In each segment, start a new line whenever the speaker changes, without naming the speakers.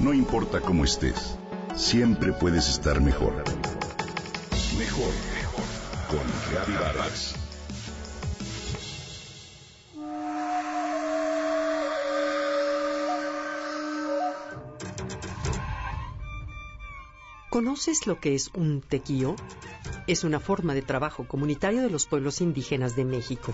No importa cómo estés, siempre puedes estar mejor. Mejor, mejor. Con Reavivadas.
¿Conoces lo que es un tequío? Es una forma de trabajo comunitario de los pueblos indígenas de México.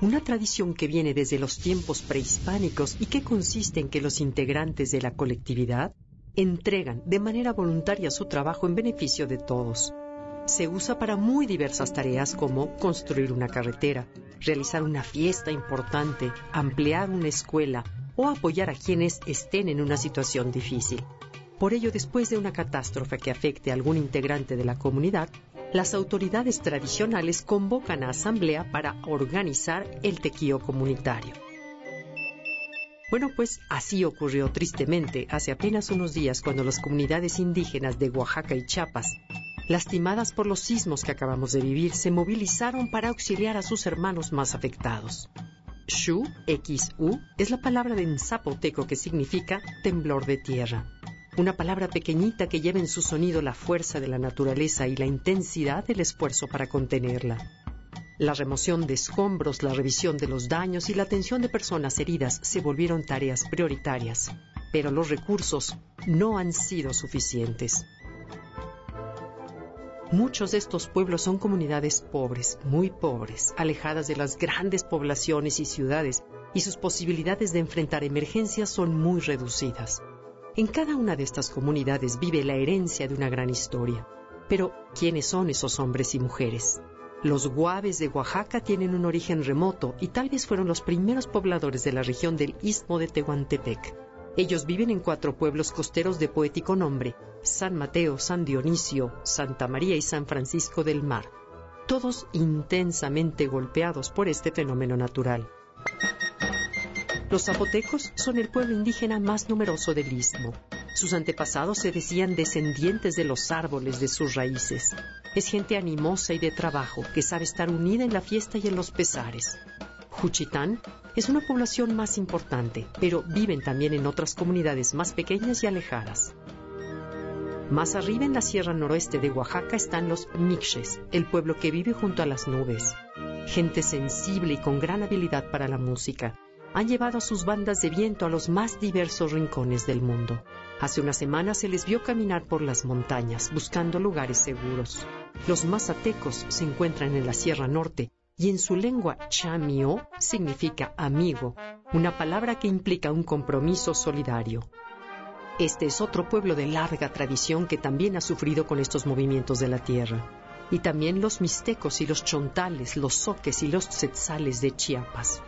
Una tradición que viene desde los tiempos prehispánicos y que consiste en que los integrantes de la colectividad entregan de manera voluntaria su trabajo en beneficio de todos. Se usa para muy diversas tareas como construir una carretera, realizar una fiesta importante, ampliar una escuela o apoyar a quienes estén en una situación difícil. Por ello, después de una catástrofe que afecte a algún integrante de la comunidad, las autoridades tradicionales convocan a asamblea para organizar el tequío comunitario. Bueno, pues así ocurrió tristemente hace apenas unos días cuando las comunidades indígenas de Oaxaca y Chiapas, lastimadas por los sismos que acabamos de vivir, se movilizaron para auxiliar a sus hermanos más afectados. Shu, X-U, es la palabra en zapoteco que significa temblor de tierra una palabra pequeñita que lleva en su sonido la fuerza de la naturaleza y la intensidad del esfuerzo para contenerla. La remoción de escombros, la revisión de los daños y la atención de personas heridas se volvieron tareas prioritarias, pero los recursos no han sido suficientes. Muchos de estos pueblos son comunidades pobres, muy pobres, alejadas de las grandes poblaciones y ciudades, y sus posibilidades de enfrentar emergencias son muy reducidas. En cada una de estas comunidades vive la herencia de una gran historia. Pero, ¿quiénes son esos hombres y mujeres? Los guaves de Oaxaca tienen un origen remoto y tal vez fueron los primeros pobladores de la región del istmo de Tehuantepec. Ellos viven en cuatro pueblos costeros de poético nombre, San Mateo, San Dionisio, Santa María y San Francisco del Mar, todos intensamente golpeados por este fenómeno natural. Los zapotecos son el pueblo indígena más numeroso del istmo. Sus antepasados se decían descendientes de los árboles de sus raíces. Es gente animosa y de trabajo que sabe estar unida en la fiesta y en los pesares. Juchitán es una población más importante, pero viven también en otras comunidades más pequeñas y alejadas. Más arriba en la sierra noroeste de Oaxaca están los Mixes, el pueblo que vive junto a las nubes. Gente sensible y con gran habilidad para la música han llevado sus bandas de viento a los más diversos rincones del mundo. Hace una semana se les vio caminar por las montañas buscando lugares seguros. Los mazatecos se encuentran en la Sierra Norte y en su lengua chamio significa amigo, una palabra que implica un compromiso solidario. Este es otro pueblo de larga tradición que también ha sufrido con estos movimientos de la tierra. Y también los mixtecos y los chontales, los soques y los tzetzales de Chiapas.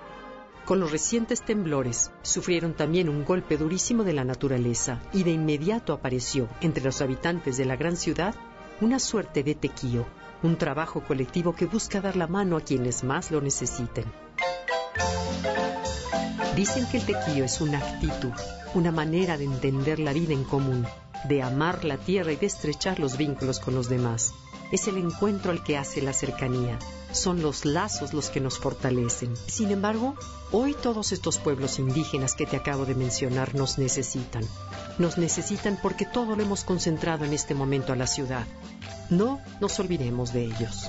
Con los recientes temblores sufrieron también un golpe durísimo de la naturaleza y de inmediato apareció entre los habitantes de la gran ciudad una suerte de tequío, un trabajo colectivo que busca dar la mano a quienes más lo necesiten. Dicen que el tequío es una actitud, una manera de entender la vida en común, de amar la tierra y de estrechar los vínculos con los demás. Es el encuentro al que hace la cercanía, son los lazos los que nos fortalecen. Sin embargo, hoy todos estos pueblos indígenas que te acabo de mencionar nos necesitan. Nos necesitan porque todo lo hemos concentrado en este momento a la ciudad. No nos olvidemos de ellos.